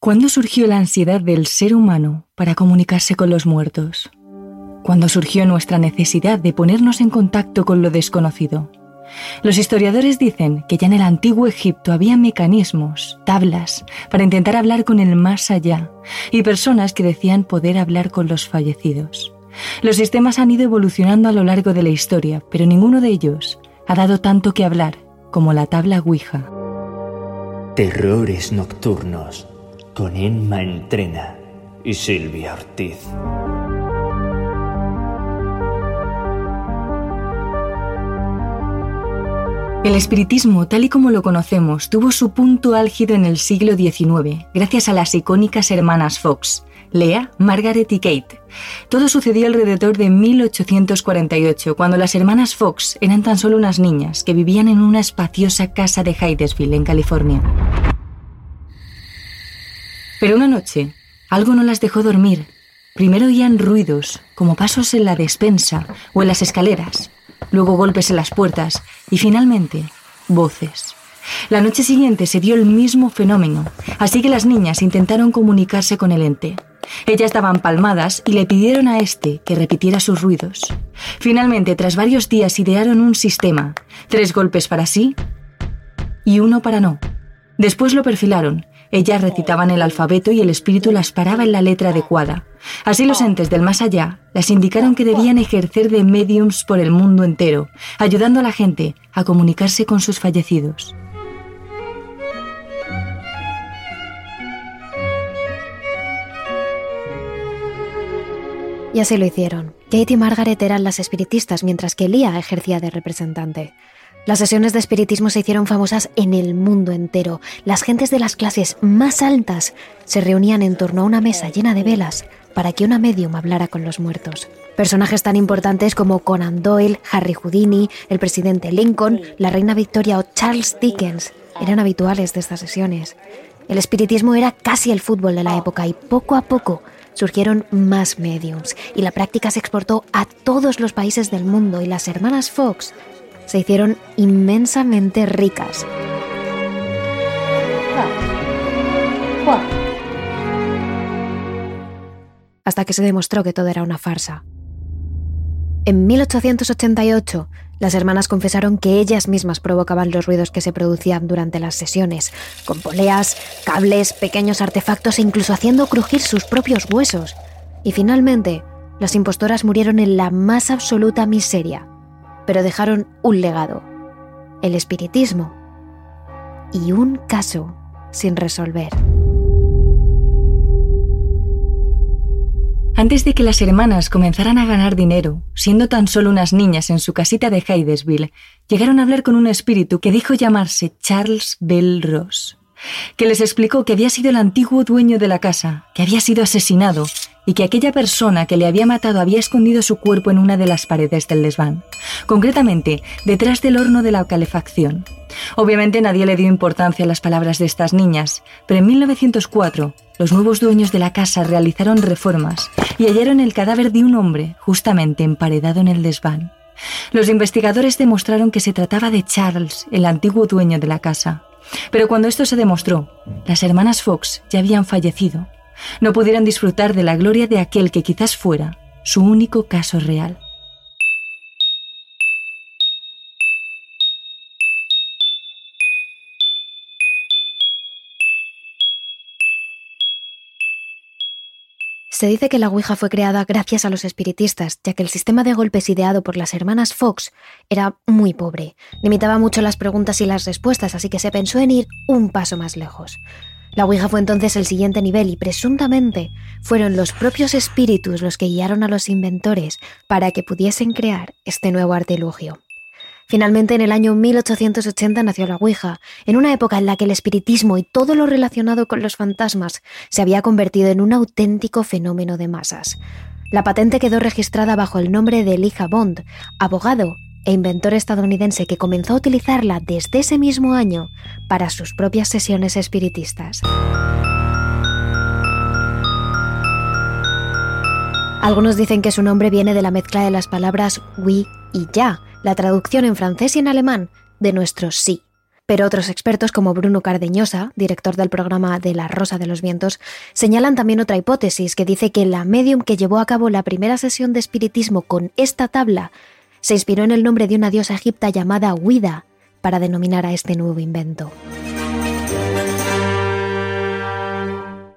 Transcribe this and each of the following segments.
¿Cuándo surgió la ansiedad del ser humano para comunicarse con los muertos? ¿Cuándo surgió nuestra necesidad de ponernos en contacto con lo desconocido? Los historiadores dicen que ya en el antiguo Egipto había mecanismos, tablas, para intentar hablar con el más allá, y personas que decían poder hablar con los fallecidos. Los sistemas han ido evolucionando a lo largo de la historia, pero ninguno de ellos ha dado tanto que hablar como la tabla Ouija. Terrores nocturnos con Emma Entrena y Silvia Ortiz. El espiritismo, tal y como lo conocemos, tuvo su punto álgido en el siglo XIX, gracias a las icónicas hermanas Fox, Lea, Margaret y Kate. Todo sucedió alrededor de 1848, cuando las hermanas Fox eran tan solo unas niñas que vivían en una espaciosa casa de Hydesville, en California. Pero una noche, algo no las dejó dormir. Primero oían ruidos, como pasos en la despensa o en las escaleras luego golpes en las puertas y finalmente voces. La noche siguiente se dio el mismo fenómeno, así que las niñas intentaron comunicarse con el ente. Ellas daban palmadas y le pidieron a este que repitiera sus ruidos. Finalmente, tras varios días, idearon un sistema, tres golpes para sí y uno para no. Después lo perfilaron ellas recitaban el alfabeto y el espíritu las paraba en la letra adecuada. Así los entes del más allá las indicaron que debían ejercer de mediums por el mundo entero, ayudando a la gente a comunicarse con sus fallecidos. Y así lo hicieron. Kate y Margaret eran las espiritistas mientras que Leah ejercía de representante. Las sesiones de espiritismo se hicieron famosas en el mundo entero. Las gentes de las clases más altas se reunían en torno a una mesa llena de velas para que una medium hablara con los muertos. Personajes tan importantes como Conan Doyle, Harry Houdini, el presidente Lincoln, la reina Victoria o Charles Dickens eran habituales de estas sesiones. El espiritismo era casi el fútbol de la época y poco a poco surgieron más mediums y la práctica se exportó a todos los países del mundo y las hermanas Fox se hicieron inmensamente ricas. Hasta que se demostró que todo era una farsa. En 1888, las hermanas confesaron que ellas mismas provocaban los ruidos que se producían durante las sesiones, con poleas, cables, pequeños artefactos e incluso haciendo crujir sus propios huesos. Y finalmente, las impostoras murieron en la más absoluta miseria, pero dejaron un legado, el espiritismo y un caso sin resolver. Antes de que las hermanas comenzaran a ganar dinero, siendo tan solo unas niñas en su casita de Hydesville, llegaron a hablar con un espíritu que dijo llamarse Charles Bell Ross, que les explicó que había sido el antiguo dueño de la casa, que había sido asesinado y que aquella persona que le había matado había escondido su cuerpo en una de las paredes del desván, concretamente detrás del horno de la calefacción. Obviamente nadie le dio importancia a las palabras de estas niñas, pero en 1904 los nuevos dueños de la casa realizaron reformas y hallaron el cadáver de un hombre justamente emparedado en el desván. Los investigadores demostraron que se trataba de Charles, el antiguo dueño de la casa. Pero cuando esto se demostró, las hermanas Fox ya habían fallecido no pudieran disfrutar de la gloria de aquel que quizás fuera su único caso real. Se dice que la Ouija fue creada gracias a los espiritistas, ya que el sistema de golpes ideado por las hermanas Fox era muy pobre. Limitaba mucho las preguntas y las respuestas, así que se pensó en ir un paso más lejos. La Ouija fue entonces el siguiente nivel y presuntamente fueron los propios espíritus los que guiaron a los inventores para que pudiesen crear este nuevo artilugio. Finalmente, en el año 1880 nació la Ouija, en una época en la que el espiritismo y todo lo relacionado con los fantasmas se había convertido en un auténtico fenómeno de masas. La patente quedó registrada bajo el nombre de Elijah Bond, abogado e inventor estadounidense que comenzó a utilizarla desde ese mismo año para sus propias sesiones espiritistas. Algunos dicen que su nombre viene de la mezcla de las palabras oui y ya, la traducción en francés y en alemán de nuestro sí. Pero otros expertos, como Bruno Cardeñosa, director del programa de La Rosa de los Vientos, señalan también otra hipótesis que dice que la medium que llevó a cabo la primera sesión de espiritismo con esta tabla se inspiró en el nombre de una diosa egipta llamada Huida para denominar a este nuevo invento.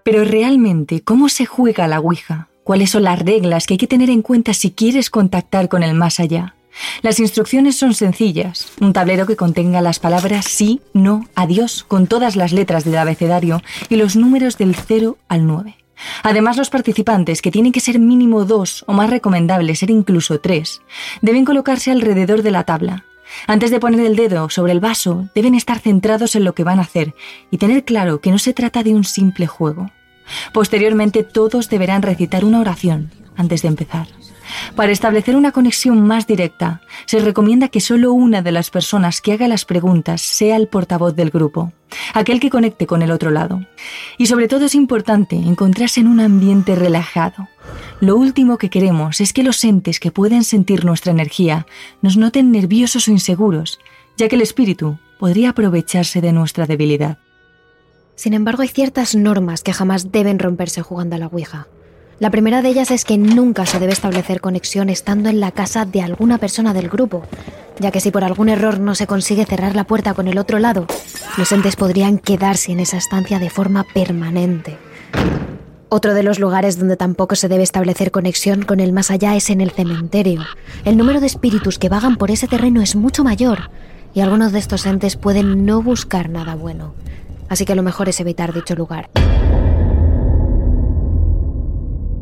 Pero realmente, ¿cómo se juega la Ouija? ¿Cuáles son las reglas que hay que tener en cuenta si quieres contactar con el más allá? Las instrucciones son sencillas, un tablero que contenga las palabras sí, no, adiós, con todas las letras del abecedario y los números del 0 al 9. Además, los participantes, que tienen que ser mínimo dos o más recomendable ser incluso tres, deben colocarse alrededor de la tabla. Antes de poner el dedo sobre el vaso, deben estar centrados en lo que van a hacer y tener claro que no se trata de un simple juego. Posteriormente, todos deberán recitar una oración antes de empezar. Para establecer una conexión más directa, se recomienda que solo una de las personas que haga las preguntas sea el portavoz del grupo, aquel que conecte con el otro lado. Y sobre todo es importante encontrarse en un ambiente relajado. Lo último que queremos es que los entes que pueden sentir nuestra energía nos noten nerviosos o inseguros, ya que el espíritu podría aprovecharse de nuestra debilidad. Sin embargo, hay ciertas normas que jamás deben romperse jugando a la Ouija. La primera de ellas es que nunca se debe establecer conexión estando en la casa de alguna persona del grupo, ya que si por algún error no se consigue cerrar la puerta con el otro lado, los entes podrían quedarse en esa estancia de forma permanente. Otro de los lugares donde tampoco se debe establecer conexión con el más allá es en el cementerio. El número de espíritus que vagan por ese terreno es mucho mayor y algunos de estos entes pueden no buscar nada bueno. Así que lo mejor es evitar dicho lugar.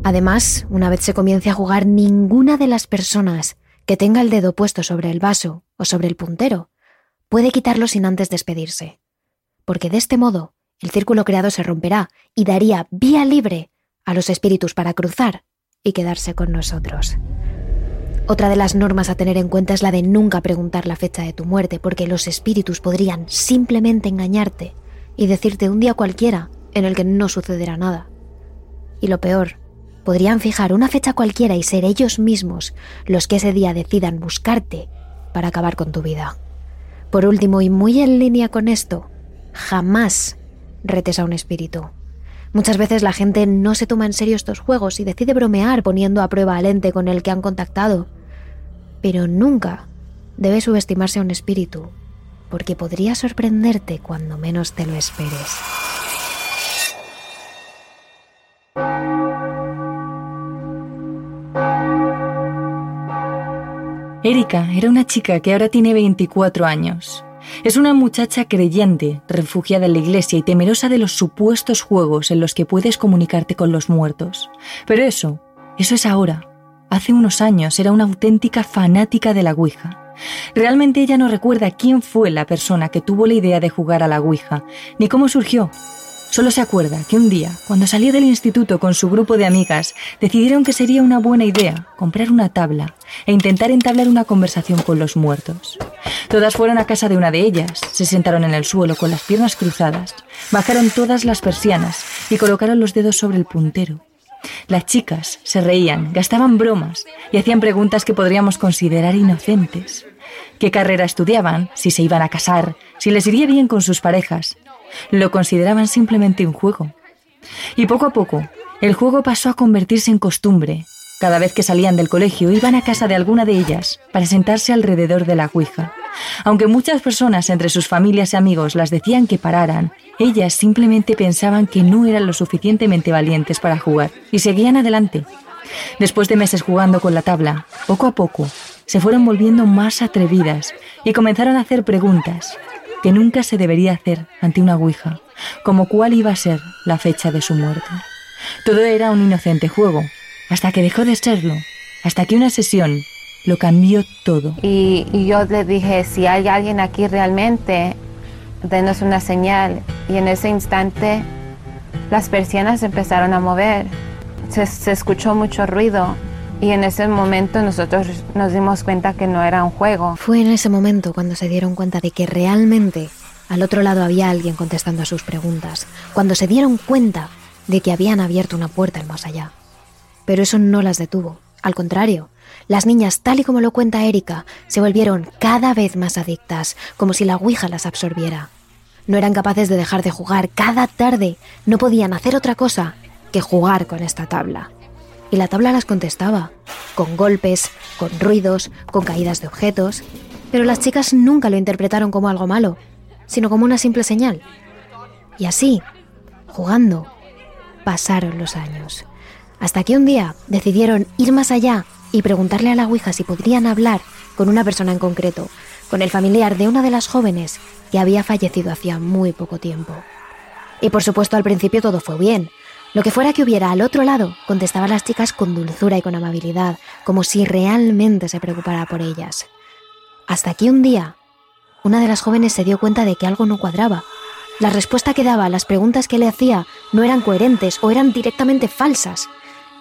Además, una vez se comience a jugar, ninguna de las personas que tenga el dedo puesto sobre el vaso o sobre el puntero puede quitarlo sin antes despedirse. Porque de este modo, el círculo creado se romperá y daría vía libre a los espíritus para cruzar y quedarse con nosotros. Otra de las normas a tener en cuenta es la de nunca preguntar la fecha de tu muerte, porque los espíritus podrían simplemente engañarte y decirte un día cualquiera en el que no sucederá nada. Y lo peor podrían fijar una fecha cualquiera y ser ellos mismos los que ese día decidan buscarte para acabar con tu vida. Por último, y muy en línea con esto, jamás retes a un espíritu. Muchas veces la gente no se toma en serio estos juegos y decide bromear poniendo a prueba al ente con el que han contactado. Pero nunca debe subestimarse a un espíritu, porque podría sorprenderte cuando menos te lo esperes. Erika era una chica que ahora tiene 24 años. Es una muchacha creyente, refugiada en la iglesia y temerosa de los supuestos juegos en los que puedes comunicarte con los muertos. Pero eso, eso es ahora. Hace unos años era una auténtica fanática de la Ouija. Realmente ella no recuerda quién fue la persona que tuvo la idea de jugar a la Ouija, ni cómo surgió, Solo se acuerda que un día, cuando salió del instituto con su grupo de amigas, decidieron que sería una buena idea comprar una tabla e intentar entablar una conversación con los muertos. Todas fueron a casa de una de ellas, se sentaron en el suelo con las piernas cruzadas, bajaron todas las persianas y colocaron los dedos sobre el puntero. Las chicas se reían, gastaban bromas y hacían preguntas que podríamos considerar inocentes. ¿Qué carrera estudiaban? ¿Si se iban a casar? ¿Si les iría bien con sus parejas? Lo consideraban simplemente un juego. Y poco a poco, el juego pasó a convertirse en costumbre. Cada vez que salían del colegio iban a casa de alguna de ellas para sentarse alrededor de la Ouija. Aunque muchas personas entre sus familias y amigos las decían que pararan, ellas simplemente pensaban que no eran lo suficientemente valientes para jugar y seguían adelante. Después de meses jugando con la tabla, poco a poco, se fueron volviendo más atrevidas y comenzaron a hacer preguntas, que nunca se debería hacer ante una Ouija, como cuál iba a ser la fecha de su muerte. Todo era un inocente juego, hasta que dejó de serlo, hasta que una sesión lo cambió todo. Y, yo le dije, si hay alguien aquí realmente, denos una señal. Y en ese instante las persianas empezaron a mover, se, se escuchó mucho ruido y en ese momento nosotros nos dimos cuenta que no era un juego. Fue en ese momento cuando se dieron cuenta de que realmente al otro lado había alguien contestando a sus preguntas, cuando se dieron cuenta de que habían abierto una puerta al más allá. Pero eso no las detuvo. Al contrario, las niñas, tal y como lo cuenta Erika, se volvieron cada vez más adictas, como si la Ouija las absorbiera. No eran capaces de dejar de jugar cada tarde, no podían hacer otra cosa que jugar con esta tabla. Y la tabla las contestaba, con golpes, con ruidos, con caídas de objetos, pero las chicas nunca lo interpretaron como algo malo, sino como una simple señal. Y así, jugando, pasaron los años. Hasta que un día decidieron ir más allá y preguntarle a la Ouija si podrían hablar con una persona en concreto, con el familiar de una de las jóvenes que había fallecido hacía muy poco tiempo. Y por supuesto al principio todo fue bien. Lo que fuera que hubiera al otro lado, contestaban las chicas con dulzura y con amabilidad, como si realmente se preocupara por ellas. Hasta que un día, una de las jóvenes se dio cuenta de que algo no cuadraba. La respuesta que daba a las preguntas que le hacía no eran coherentes o eran directamente falsas.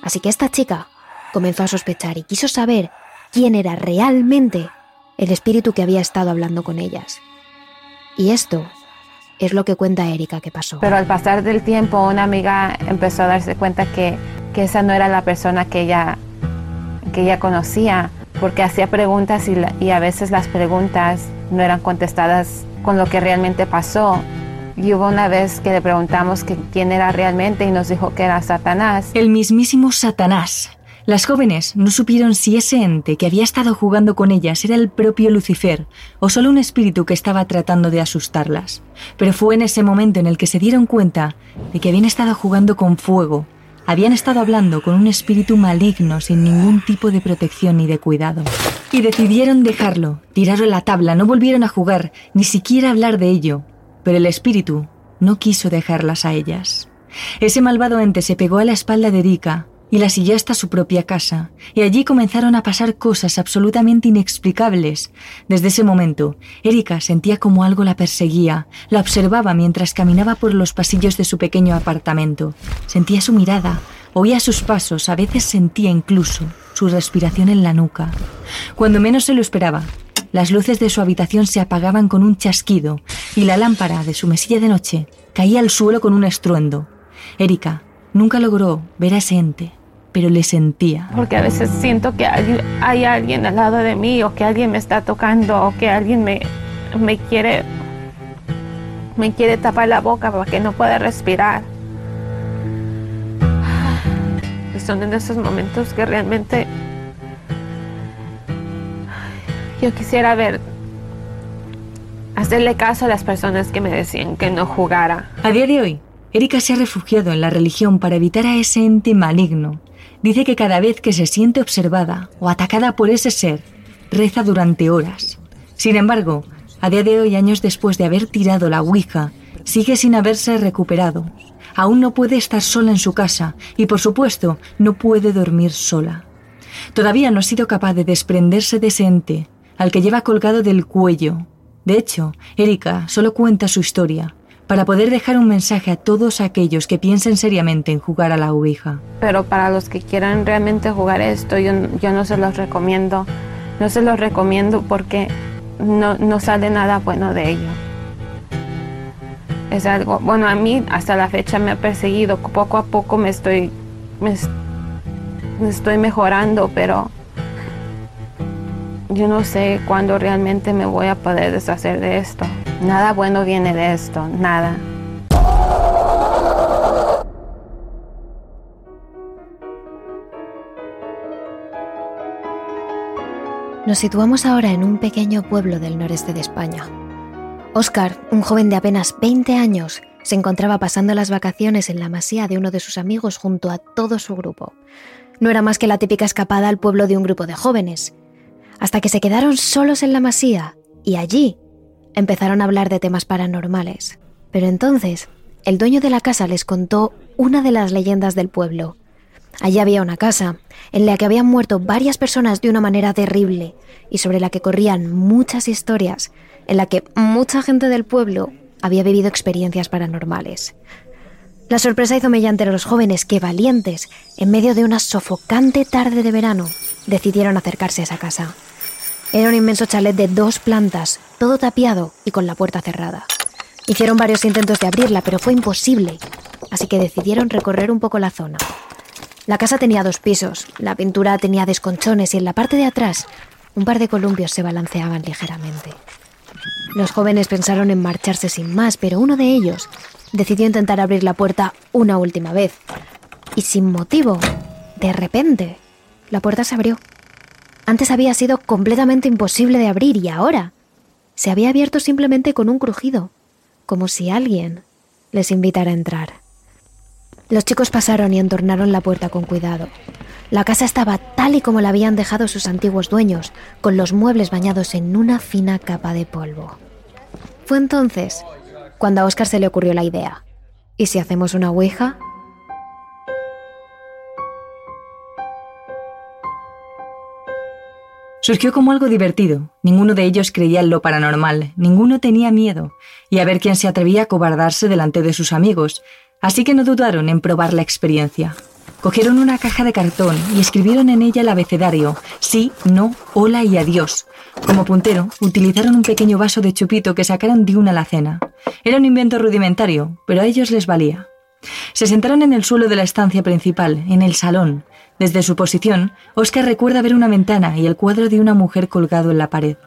Así que esta chica comenzó a sospechar y quiso saber quién era realmente el espíritu que había estado hablando con ellas. Y esto es lo que cuenta Erika que pasó. Pero al pasar del tiempo, una amiga empezó a darse cuenta que, que esa no era la persona que ella, que ella conocía, porque hacía preguntas y, y a veces las preguntas no eran contestadas con lo que realmente pasó. Y hubo una vez que le preguntamos que quién era realmente y nos dijo que era Satanás. El mismísimo Satanás, las jóvenes no supieron si ese ente que había estado jugando con ellas era el propio Lucifer o solo un espíritu que estaba tratando de asustarlas. Pero fue en ese momento en el que se dieron cuenta de que habían estado jugando con fuego, habían estado hablando con un espíritu maligno sin ningún tipo de protección ni de cuidado. Y decidieron dejarlo, tiraron la tabla, no volvieron a jugar, ni siquiera hablar de ello. Pero el espíritu no quiso dejarlas a ellas. Ese malvado ente se pegó a la espalda de Erika, y la siguió hasta su propia casa, y allí comenzaron a pasar cosas absolutamente inexplicables. Desde ese momento, Erika sentía como algo la perseguía, la observaba mientras caminaba por los pasillos de su pequeño apartamento. Sentía su mirada, oía sus pasos, a veces sentía incluso su respiración en la nuca. Cuando menos se lo esperaba, las luces de su habitación se apagaban con un chasquido y la lámpara de su mesilla de noche caía al suelo con un estruendo. Erika nunca logró ver a ese ente, pero le sentía. Porque a veces siento que hay, alguien al lado de mí o que alguien me está tocando o que alguien me, me quiere me quiere tapar la boca para que no pueda respirar. Y son en esos momentos que realmente yo quisiera ver hacerle caso a las personas que me decían que no jugara. A día de hoy, Erika se ha refugiado en la religión para evitar a ese ente maligno dice que cada vez que se siente observada o atacada por ese ser, reza durante horas. Sin embargo, a día de hoy, años después de haber tirado la Ouija, sigue sin haberse recuperado. Aún no puede estar sola en su casa y, por supuesto, no puede dormir sola. Todavía no ha sido capaz de desprenderse de ese ente, al que lleva colgado del cuello. De hecho, Erika solo cuenta su historia, para poder dejar un mensaje a todos aquellos que piensen seriamente en jugar a la Ouija. Pero para los que quieran realmente jugar esto, yo, yo no se los recomiendo. No se los recomiendo porque no, no sale nada bueno de ello. Es algo, bueno, a mí hasta la fecha me ha perseguido. Poco a poco me estoy, me estoy mejorando, pero yo no sé cuándo realmente me voy a poder deshacer de esto. Nada bueno viene de esto, nada. Nos situamos ahora en un pequeño pueblo del noreste de España. Oscar, un joven de apenas 20 años, se encontraba pasando las vacaciones en la masía de uno de sus amigos junto a todo su grupo. No era más que la típica escapada al pueblo de un grupo de jóvenes, hasta que se quedaron solos en la masía y allí empezaron a hablar de temas paranormales. Pero entonces, el dueño de la casa les contó una de las leyendas del pueblo. Allí había una casa en la que habían muerto varias personas de una manera terrible y sobre la que corrían muchas historias, en la que mucha gente del pueblo había vivido experiencias paranormales. La sorpresa hizo mediante a los jóvenes que, valientes, en medio de una sofocante tarde de verano, decidieron acercarse a esa casa. Era un inmenso chalet de dos plantas, todo tapiado y con la puerta cerrada. Hicieron varios intentos de abrirla, pero fue imposible, así que decidieron recorrer un poco la zona. La casa tenía dos pisos, la pintura tenía desconchones y en la parte de atrás un par de columpios se balanceaban ligeramente. Los jóvenes pensaron en marcharse sin más, pero uno de ellos decidió intentar abrir la puerta una última vez. Y sin motivo, de repente, la puerta se abrió. Antes había sido completamente imposible de abrir y ahora se había abierto simplemente con un crujido, como si alguien les invitara a entrar. Los chicos pasaron y entornaron la puerta con cuidado. La casa estaba tal y como la habían dejado sus antiguos dueños, con los muebles bañados en una fina capa de polvo. Fue entonces cuando a Oscar se le ocurrió la idea. ¿Y si hacemos una ouija? Surgió como algo divertido. Ninguno de ellos creía en lo paranormal, ninguno tenía miedo, y a ver quién se atrevía a cobardarse delante de sus amigos, así que no dudaron en probar la experiencia. Cogieron una caja de cartón y escribieron en ella el abecedario, sí, no, hola y adiós. Como puntero, utilizaron un pequeño vaso de chupito que sacaron de una alacena. Era un invento rudimentario, pero a ellos les valía. Se sentaron en el suelo de la estancia principal, en el salón, desde su posición, Oscar recuerda ver una ventana y el cuadro de una mujer colgado en la pared.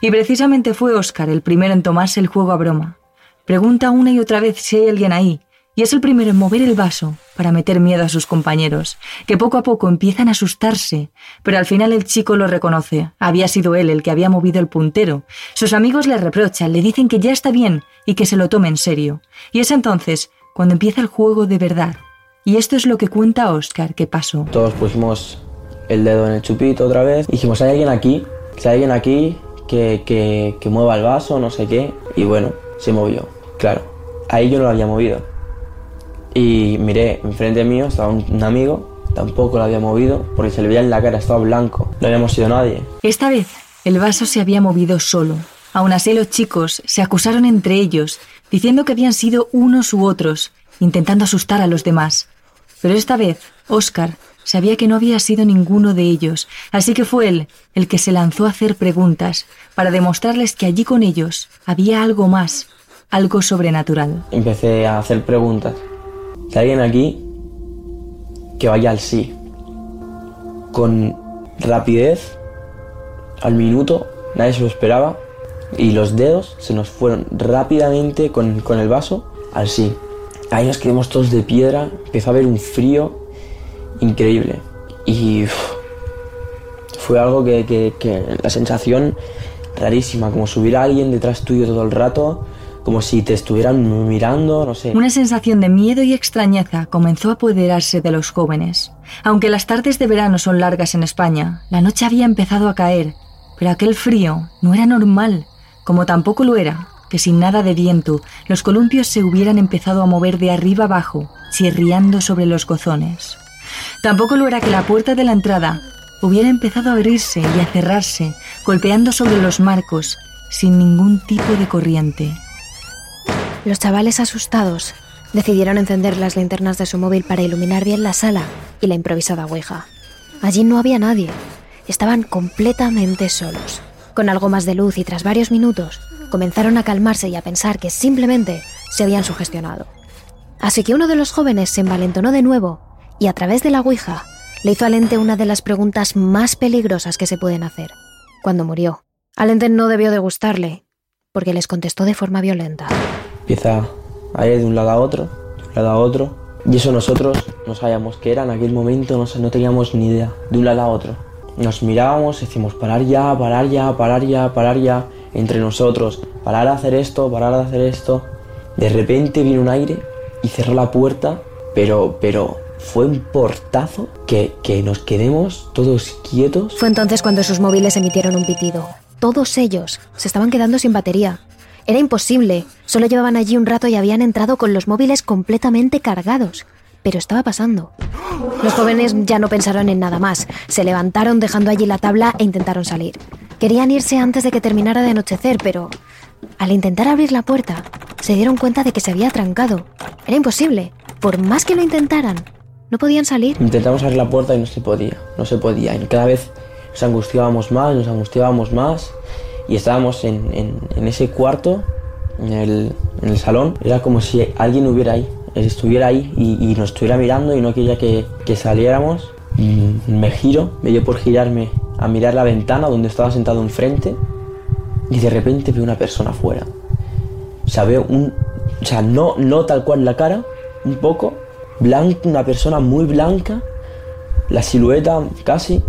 Y precisamente fue Oscar el primero en tomarse el juego a broma. Pregunta una y otra vez si hay alguien ahí, y es el primero en mover el vaso para meter miedo a sus compañeros, que poco a poco empiezan a asustarse, pero al final el chico lo reconoce. Había sido él el que había movido el puntero. Sus amigos le reprochan, le dicen que ya está bien y que se lo tome en serio. Y es entonces cuando empieza el juego de verdad. Y esto es lo que cuenta Oscar que pasó. Todos pusimos el dedo en el chupito otra vez. Dijimos, ¿hay alguien aquí? Si hay alguien aquí que, que, que mueva el vaso, no sé qué. Y bueno, se movió. Claro, ahí yo no lo había movido. Y miré, enfrente mío estaba un, un amigo, tampoco lo había movido, porque se le veía en la cara, estaba blanco. No habíamos sido nadie. Esta vez, el vaso se había movido solo. Aún así, los chicos se acusaron entre ellos, diciendo que habían sido unos u otros, intentando asustar a los demás. Pero esta vez, Oscar sabía que no había sido ninguno de ellos, así que fue él el que se lanzó a hacer preguntas para demostrarles que allí con ellos había algo más, algo sobrenatural. Empecé a hacer preguntas. Si alguien aquí, que vaya al sí. Con rapidez, al minuto, nadie se lo esperaba, y los dedos se nos fueron rápidamente con, con el vaso al sí. Ahí nos quedamos todos de piedra, empezó a haber un frío increíble. Y fue algo que, que- que la sensación rarísima, como si hubiera alguien detrás tuyo todo el rato, como si te estuvieran mirando, no sé. Una sensación de miedo y extrañeza comenzó a apoderarse de los jóvenes. Aunque las tardes de verano son largas en España, la noche había empezado a caer, pero aquel frío no era normal, como tampoco lo era que sin nada de viento los columpios se hubieran empezado a mover de arriba abajo, chirriando sobre los gozones. Tampoco lo era que la puerta de la entrada hubiera empezado a abrirse y a cerrarse, golpeando sobre los marcos, sin ningún tipo de corriente. Los chavales asustados decidieron encender las linternas de su móvil para iluminar bien la sala y la improvisada ouija. Allí no había nadie. Estaban completamente solos. Con algo más de luz y tras varios minutos, comenzaron a calmarse y a pensar que simplemente se habían sugestionado. Así que uno de los jóvenes se envalentonó de nuevo y a través de la ouija le hizo al ente una de las preguntas más peligrosas que se pueden hacer. Cuando murió, al ente no debió de gustarle, porque les contestó de forma violenta. Empieza a ir de un lado a otro, de un lado a otro. Y eso nosotros no sabíamos qué era en aquel momento, no, no teníamos ni idea, de un lado a otro. Nos mirábamos, decimos parar ya, parar ya, parar ya, parar ya, entre nosotros, parar a hacer esto, parar a hacer esto. De repente vino un aire y cerró la puerta, pero, pero fue un portazo que, que nos quedemos todos quietos. Fue entonces cuando sus móviles emitieron un pitido. Todos ellos se estaban quedando sin batería. Era imposible. Solo llevaban allí un rato y habían entrado con los móviles completamente cargados. Pero estaba pasando. Los jóvenes ya no pensaron en nada más. Se levantaron dejando allí la tabla e intentaron salir. Querían irse antes de que terminara de anochecer, pero al intentar abrir la puerta, se dieron cuenta de que se había trancado. Era imposible. Por más que lo intentaran, no podían salir. Intentamos abrir la puerta y no se podía, no se podía. Y cada vez nos angustiábamos más, nos angustiábamos más. Y estábamos en, en- ese cuarto, en el, en el salón. Era como si alguien hubiera estuviera ahí y, nos estuviera mirando y no quería que, saliéramos. Me giro, me dio por girarme a mirar la ventana donde estaba sentado enfrente y de repente veo una persona afuera. O sea, veo un... O sea, no, no tal cual la cara, un poco, blanco, una persona muy blanca, la silueta casi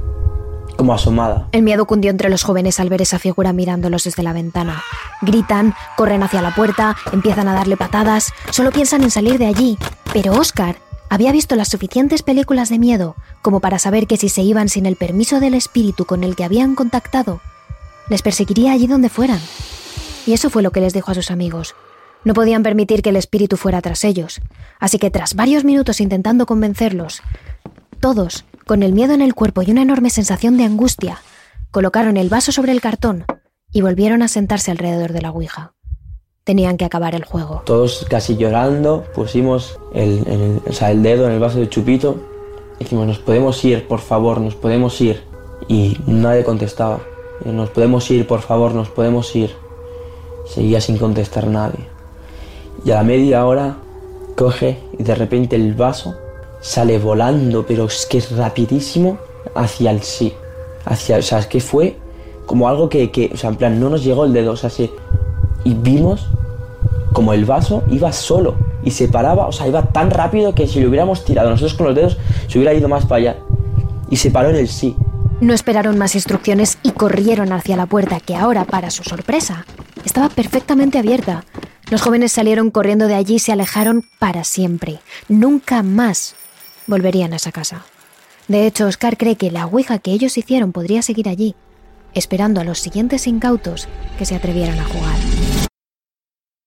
como asomada. El miedo cundió entre los jóvenes al ver esa figura mirándolos desde la ventana. Gritan, corren hacia la puerta, empiezan a darle patadas, solo piensan en salir de allí. Pero Oscar había visto las suficientes películas de miedo como para saber que si se iban sin el permiso del espíritu con el que habían contactado, les perseguiría allí donde fueran. Y eso fue lo que les dijo a sus amigos. No podían permitir que el espíritu fuera tras ellos, así que tras varios minutos intentando convencerlos, todos, con el miedo en el cuerpo y una enorme sensación de angustia, colocaron el vaso sobre el cartón y volvieron a sentarse alrededor de la Ouija. Tenían que acabar el juego. Todos casi llorando, pusimos el, el dedo en el vaso de chupito. Dijimos, nos podemos ir, por favor, nos podemos ir. Y nadie contestaba. Nos podemos ir, por favor, nos podemos ir. Seguía sin contestar nadie. Y a la media hora coge y de repente el vaso sale volando, pero es que es rapidísimo hacia el sí. Hacia, o sea, es que fue como algo que, que, o sea, en plan, no nos llegó el dedo, o sea, sí, y vimos como el vaso iba solo y se paraba, o sea, iba tan rápido que si lo hubiéramos tirado nosotros con los dedos, se hubiera ido más para allá. Y se paró en el sí. No esperaron más instrucciones y corrieron hacia la puerta, que ahora, para su sorpresa, estaba perfectamente abierta. Los jóvenes salieron corriendo de allí y se alejaron para siempre. Nunca más volverían a esa casa. De hecho, Oscar cree que la ouija que ellos hicieron podría seguir allí, esperando a los siguientes incautos que se atrevieran a jugar.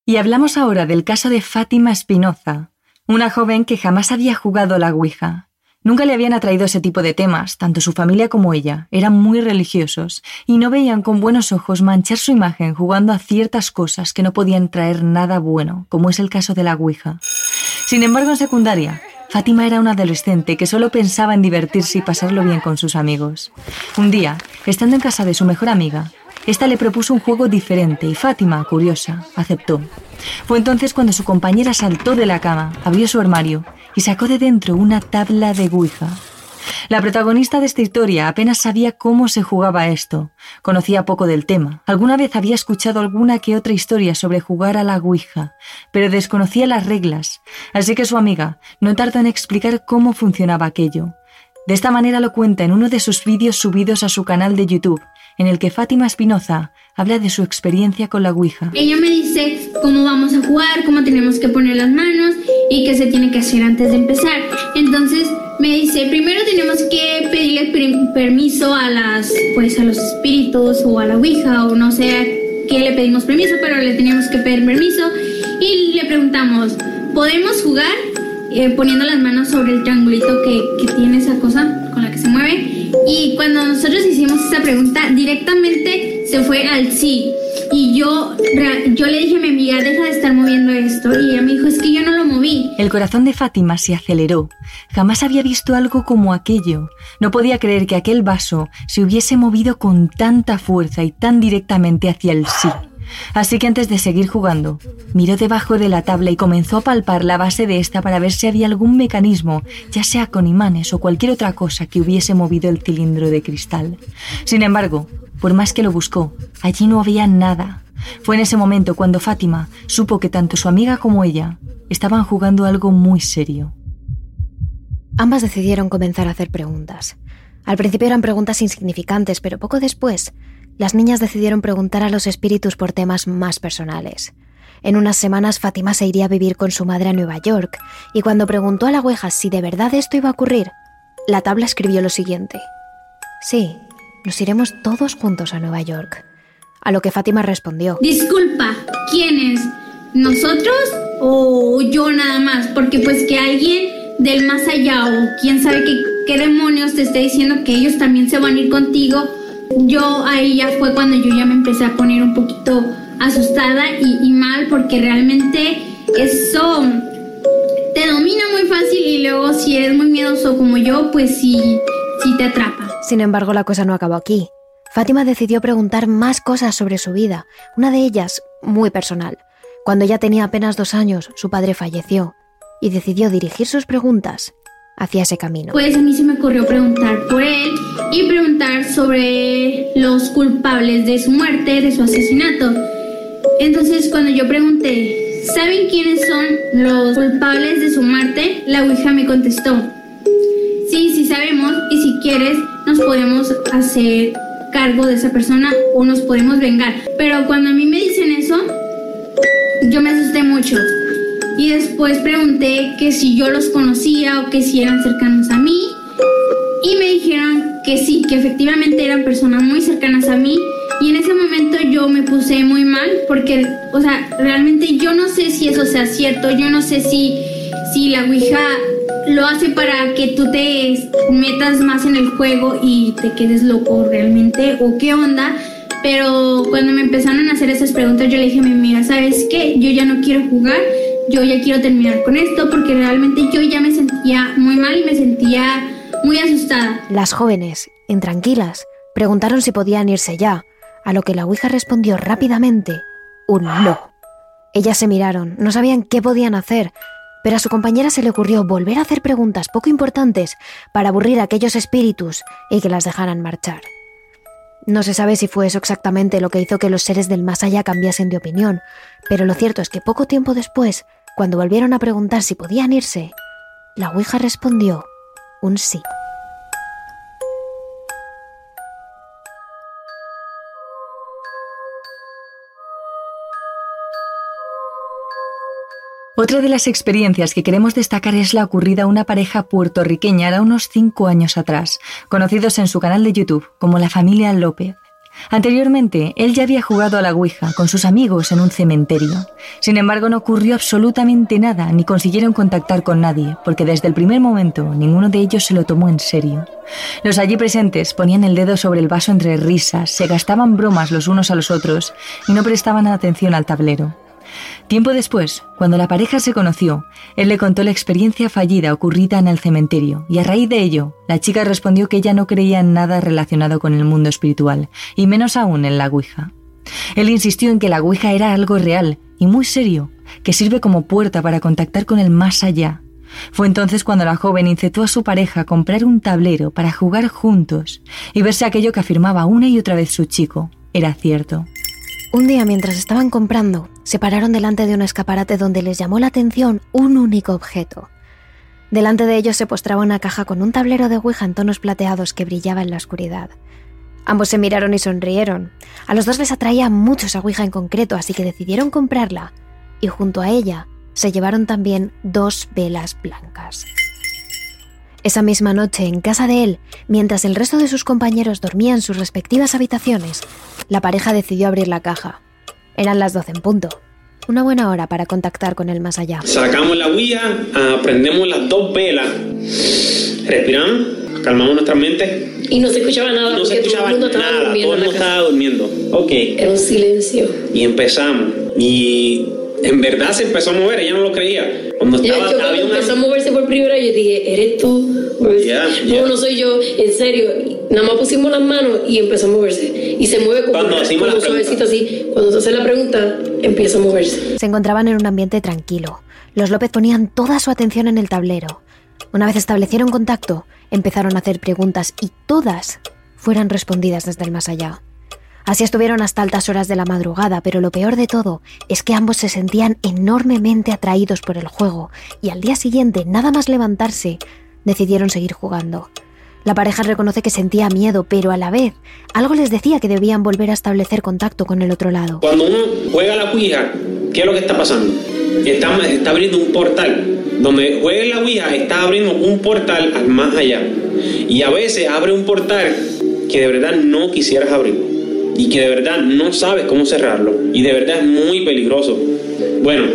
Y hablamos ahora del caso de Fátima Espinoza, una joven que jamás había jugado la ouija. Nunca le habían atraído ese tipo de temas, tanto su familia como ella eran muy religiosos y no veían con buenos ojos manchar su imagen jugando a ciertas cosas que no podían traer nada bueno, como es el caso de la Ouija. Sin embargo, en secundaria, Fátima era una adolescente que solo pensaba en divertirse y pasarlo bien con sus amigos. Un día, estando en casa de su mejor amiga, esta le propuso un juego diferente y Fátima, curiosa, aceptó. Fue entonces cuando su compañera saltó de la cama, abrió su armario y sacó de dentro una tabla de Ouija. La protagonista de esta historia apenas sabía cómo se jugaba esto, conocía poco del tema. Alguna vez había escuchado alguna que otra historia sobre jugar a la Ouija, pero desconocía las reglas, así que su amiga no tardó en explicar cómo funcionaba aquello. De esta manera lo cuenta en uno de sus vídeos subidos a su canal de YouTube, en el que Fátima Espinoza habla de su experiencia con la Ouija. Ella me dice cómo vamos a jugar, cómo tenemos que poner las manos y qué se tiene que hacer antes de empezar. Entonces me dice, primero tenemos que pedirle permiso a las pues a los espíritus o a la Ouija o no sé qué le pedimos permiso, pero le teníamos que pedir permiso y le preguntamos, ¿podemos jugar? Eh, poniendo las manos sobre el triangulito que, tiene esa cosa con la que se mueve. Y cuando nosotros hicimos esa pregunta, directamente se fue al sí. Y yo, yo le dije a mi amiga, deja de estar moviendo esto. Y ella me dijo, es que yo no lo moví. El corazón de Fátima se aceleró. Jamás había visto algo como aquello. No podía creer que aquel vaso se hubiese movido con tanta fuerza y tan directamente hacia el sí. Así que antes de seguir jugando, miró debajo de la tabla y comenzó a palpar la base de esta para ver si había algún mecanismo, ya sea con imanes o cualquier otra cosa que hubiese movido el cilindro de cristal. Sin embargo, por más que lo buscó, allí no había nada. Fue en ese momento cuando Fátima supo que tanto su amiga como ella estaban jugando algo muy serio. Ambas decidieron comenzar a hacer preguntas. Al principio eran preguntas insignificantes, pero poco después las niñas decidieron preguntar a los espíritus por temas más personales. En unas semanas Fátima se iría a vivir con su madre a Nueva York, y cuando preguntó a la Ouija si de verdad esto iba a ocurrir, la tabla escribió lo siguiente. Sí, nos iremos todos juntos a Nueva York. A lo que Fátima respondió. Disculpa, ¿quién es? ¿Nosotros o yo nada más? Porque pues que alguien del más allá o quién sabe qué, qué demonios te esté diciendo que ellos también se van a ir contigo yo ahí ya fue cuando yo ya me empecé a poner un poquito asustada y, mal porque realmente eso te domina muy fácil y luego si eres muy miedoso como yo, pues sí, sí te atrapa. Sin embargo, la cosa no acabó aquí. Fátima decidió preguntar más cosas sobre su vida, una de ellas muy personal. Cuando ya tenía apenas dos años, su padre falleció, y decidió dirigir sus preguntas hacia ese camino. Pues a mí se me ocurrió preguntar por él y preguntar sobre los culpables de su muerte, de su asesinato. Entonces cuando yo pregunté, ¿saben quiénes son los culpables de su muerte? La Ouija me contestó, sí, sí sabemos y si quieres nos podemos hacer cargo de esa persona o nos podemos vengar. Pero cuando a mí me dicen eso, yo me asusté mucho. Y después pregunté que si yo los conocía o que si eran cercanos a mí. Y me dijeron que sí, que efectivamente eran personas muy cercanas a mí. Y en ese momento yo me puse muy mal porque, o sea, realmente yo no sé si eso sea cierto, yo no sé si, si la Ouija lo hace para que tú te metas más en el juego y te quedes loco realmente o qué onda. Pero cuando me empezaron a hacer esas preguntas yo le dije, mira, ¿sabes qué? Yo ya no quiero jugar, yo ya quiero terminar con esto porque realmente yo ya me sentía muy mal y me sentía muy asustada. Las jóvenes, intranquilas, preguntaron si podían irse ya, a lo que la Ouija respondió rápidamente un no. Ellas se miraron, no sabían qué podían hacer, pero a su compañera se le ocurrió volver a hacer preguntas poco importantes para aburrir a aquellos espíritus y que las dejaran marchar. No se sabe si fue eso exactamente lo que hizo que los seres del más allá cambiasen de opinión, pero lo cierto es que poco tiempo después, cuando volvieron a preguntar si podían irse, la Ouija respondió un sí. Otra de las experiencias que queremos destacar es la ocurrida a una pareja puertorriqueña de unos cinco años atrás, conocidos en su canal de YouTube como la familia López. Anteriormente, él ya había jugado a la Ouija con sus amigos en un cementerio. Sin embargo, no ocurrió absolutamente nada, ni consiguieron contactar con nadie, porque desde el primer momento ninguno de ellos se lo tomó en serio. Los allí presentes ponían el dedo sobre el vaso entre risas, se gastaban bromas los unos a los otros y no prestaban atención al tablero. Tiempo después, cuando la pareja se conoció, él le contó la experiencia fallida ocurrida en el cementerio, y a raíz de ello, la chica respondió que ella no creía en nada relacionado con el mundo espiritual, y menos aún en la Ouija. Él insistió en que la Ouija era algo real y muy serio, que sirve como puerta para contactar con el más allá. Fue entonces cuando la joven incitó a su pareja a comprar un tablero para jugar juntos y ver si aquello que afirmaba una y otra vez su chico era cierto. Un día mientras estaban comprando, se pararon delante de un escaparate donde les llamó la atención un único objeto. Delante de ellos se postraba una caja con un tablero de Ouija en tonos plateados que brillaba en la oscuridad. Ambos se miraron y sonrieron. A los dos les atraía mucho esa Ouija en concreto, así que decidieron comprarla, y junto a ella se llevaron también dos velas blancas. Esa misma noche, en casa de él, mientras el resto de sus compañeros dormían en sus respectivas habitaciones, la pareja decidió abrir la caja. Eran las 12 en punto. Una buena hora para contactar con el más allá. Sacamos la Ouija, prendemos las dos velas, respiramos, calmamos nuestra mente. Y no se escuchaba nada. No se escuchaba todo el mundo nada, estaba durmiendo. todo el mundo estaba durmiendo. Ok. Era un silencio. Y empezamos. Y en verdad se empezó a mover, ella no lo creía. Cuando estaba, yo cuando había una- empezó a moverse por primera vez, yo dije, ¿eres tú? Ya, no, no soy yo, en serio. Nada más pusimos las manos y empezó a moverse. Y se mueve como, como suavecito así. Cuando se hace la pregunta, empieza a moverse. Se encontraban en un ambiente tranquilo. Los López ponían toda su atención en el tablero. Una vez establecieron contacto, empezaron a hacer preguntas y todas fueron respondidas desde el más allá. Así estuvieron hasta altas horas de la madrugada, pero lo peor de todo es que ambos se sentían enormemente atraídos por el juego y al día siguiente, nada más levantarse, decidieron seguir jugando. La pareja reconoce que sentía miedo, pero a la vez algo les decía que debían volver a establecer contacto con el otro lado. Cuando uno juega la Ouija, ¿qué es lo que está pasando? Está, abriendo un portal. Donde juegues la Ouija, está abriendo un portal al más allá. Y a veces abre un portal que de verdad no quisieras abrir. Y que de verdad no sabes cómo cerrarlo. Y de verdad es muy peligroso. Bueno,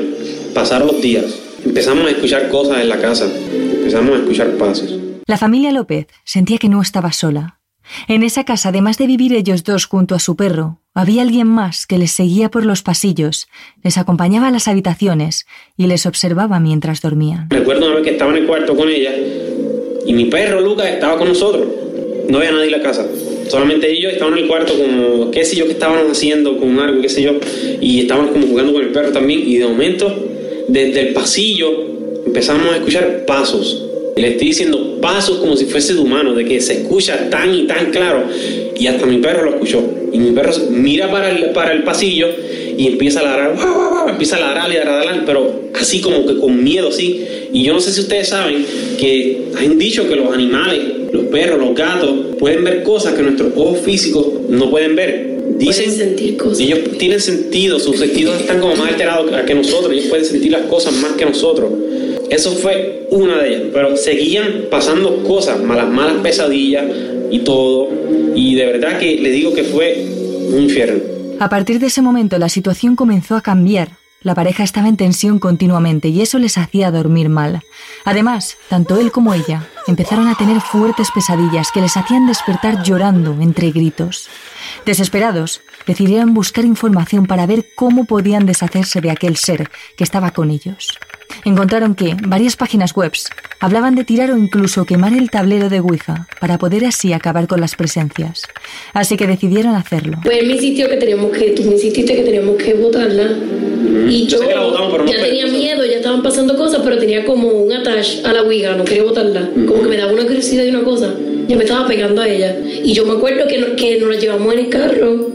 pasaron los días. Empezamos a escuchar cosas en la casa. Empezamos a escuchar pasos. La familia López sentía que no estaba sola. En esa casa, además de vivir ellos dos junto a su perro, había alguien más que les seguía por los pasillos, les acompañaba a las habitaciones y les observaba mientras dormían. Recuerdo una vez que estaba en el cuarto con ella y mi perro Lucas estaba con nosotros. No había nadie en la casa. Solamente ellos estaban en el cuarto como, qué sé yo, qué estaban haciendo con algo, qué sé yo. Y estaban como jugando con el perro también. Y de momento, desde el pasillo, empezamos a escuchar pasos. Le estoy diciendo pasos como si fuese de humano, de que se escucha tan y tan claro. Y hasta mi perro lo escuchó. Y mi perro mira para el, para el pasillo y empieza a ladrar, empieza a ladrar y a ladrar, pero así como que con miedo, sí. Y yo no sé si ustedes saben que han dicho que los animales, los perros, los gatos, pueden ver cosas que nuestros ojos físicos no pueden ver. Dicen, Pueden sentir cosas. ellos tienen sentido, sus sentidos están como más alterados que nosotros, ellos pueden sentir las cosas más que nosotros. Eso fue una de ellas, pero seguían pasando cosas, malas, malas pesadillas y todo. Y de verdad que les digo que fue un infierno. A partir de ese momento la situación comenzó a cambiar. La pareja estaba en tensión continuamente y eso les hacía dormir mal. Además, tanto él como ella empezaron a tener fuertes pesadillas que les hacían despertar llorando entre gritos. Desesperados, decidieron buscar información para ver cómo podían deshacerse de aquel ser que estaba con ellos. Encontraron que varias páginas web hablaban de tirar o incluso quemar el tablero de Ouija para poder así acabar con las presencias. Así que decidieron hacerlo. Pues él me insistió que teníamos que, tú me insististe que teníamos que votarla. Y Yo yo, sé que la votamos, pero no ya tenía miedo, ya estaban pasando cosas, pero tenía como un attach a la Ouija, no quería votarla. Como que me daba una curiosidad y una cosa. Ya me estaba pegando a ella. Y yo me acuerdo que, no- que nos la llevamos en el carro,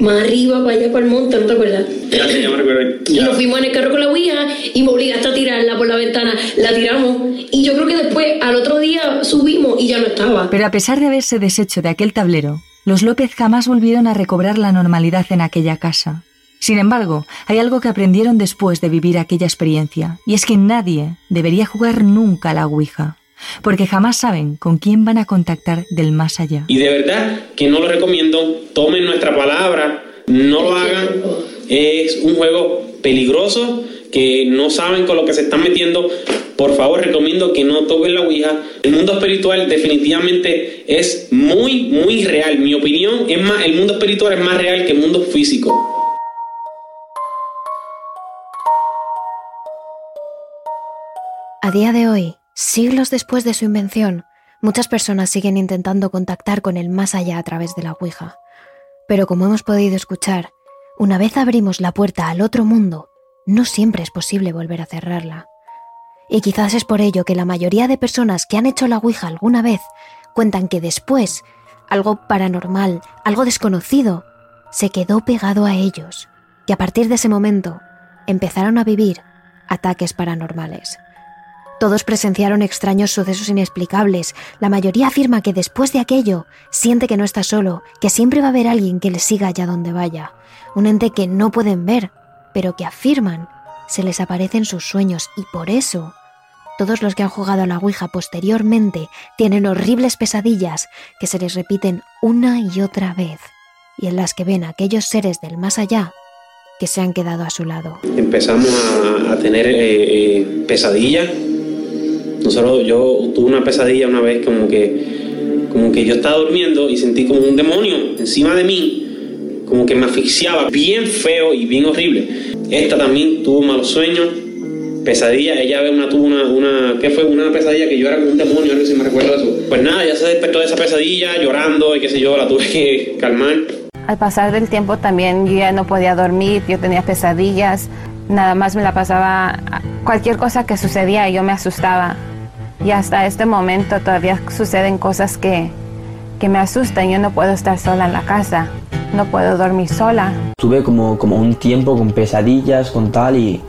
más arriba, para allá, para el monte, ¿no te acuerdas? Ya, ya me recuerdo. Y nos fuimos en el carro con la Ouija y me obligaste a tirarla por la ventana. La tiramos. Y yo creo que después, al otro día, subimos y ya no estaba. Pero a pesar de haberse deshecho de aquel tablero, los López jamás volvieron a recobrar la normalidad en aquella casa. Sin embargo, hay algo que aprendieron después de vivir aquella experiencia, y es que nadie debería jugar nunca a la Ouija, porque jamás saben con quién van a contactar del más allá. Y de verdad que no lo recomiendo. Tomen nuestra palabra, no lo hagan. Es un juego peligroso que no saben con lo que se están metiendo. Por favor, recomiendo que no toquen la Ouija. El mundo espiritual definitivamente es muy, muy real. Mi opinión es más, el mundo espiritual es más real que el mundo físico. A día de hoy, siglos después de su invención, muchas personas siguen intentando contactar con el más allá a través de la Ouija. Pero como hemos podido escuchar, una vez abrimos la puerta al otro mundo, no siempre es posible volver a cerrarla. Y quizás es por ello que la mayoría de personas que han hecho la Ouija alguna vez cuentan que después algo paranormal, algo desconocido, se quedó pegado a ellos, que a partir de ese momento empezaron a vivir ataques paranormales. Todos presenciaron extraños sucesos inexplicables. La mayoría afirma que después de aquello siente que no está solo, que siempre va a haber alguien que le siga allá donde vaya. Un ente que no pueden ver, pero que afirman se les aparece en sus sueños y por eso todos los que han jugado a la Ouija posteriormente tienen horribles pesadillas que se les repiten una y otra vez y en las que ven a aquellos seres del más allá que se han quedado a su lado. empezamos a, a tener eh, eh, pesadillas. Nosotros, yo tuve una pesadilla una vez como que, como que yo estaba durmiendo y sentí como un demonio encima de mí, como que me asfixiaba, bien feo y bien horrible. Esta también tuvo malos sueños, pesadilla. Ella una, tuvo una, una, ¿qué fue? Una pesadilla que yo era como un demonio, algo si me recuerdo eso. Pues nada, ya se despertó de esa pesadilla llorando y qué sé yo, la tuve que calmar. Al pasar del tiempo también yo ya no podía dormir, yo tenía pesadillas, nada más me la pasaba, cualquier cosa que sucedía yo me asustaba. Y hasta este momento todavía suceden cosas que, que me asustan, yo no puedo estar sola en la casa, no puedo dormir sola. Tuve como, como un tiempo con pesadillas, con tal, y,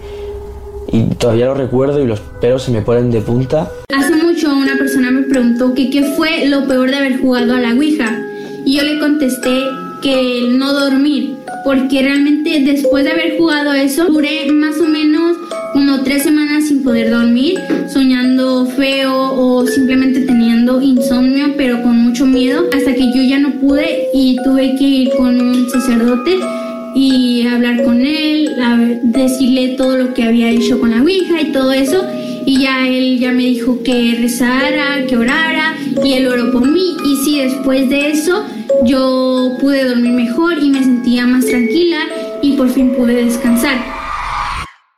y todavía lo recuerdo y los pelos se me ponen de punta. Hace mucho una persona me preguntó que qué fue lo peor de haber jugado a la Ouija y yo le contesté que el no dormir, porque realmente después de haber jugado eso duré más o menos como tres semanas sin poder dormir, soñando feo o simplemente teniendo insomnio, pero con mucho miedo, hasta que yo ya no pude y tuve que ir con un sacerdote y hablar con él, decirle todo lo que había hecho con la Ouija y todo eso. Y ya él ya me dijo que rezara, que orara y él oró por mí. Y sí, después de eso yo pude dormir mejor y me sentía más tranquila y por fin pude descansar.